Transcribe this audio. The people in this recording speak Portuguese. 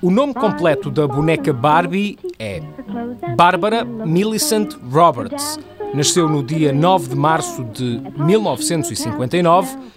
O nome completo da boneca Barbie é Barbara Millicent Roberts. Nasceu no dia 9 de março de 1959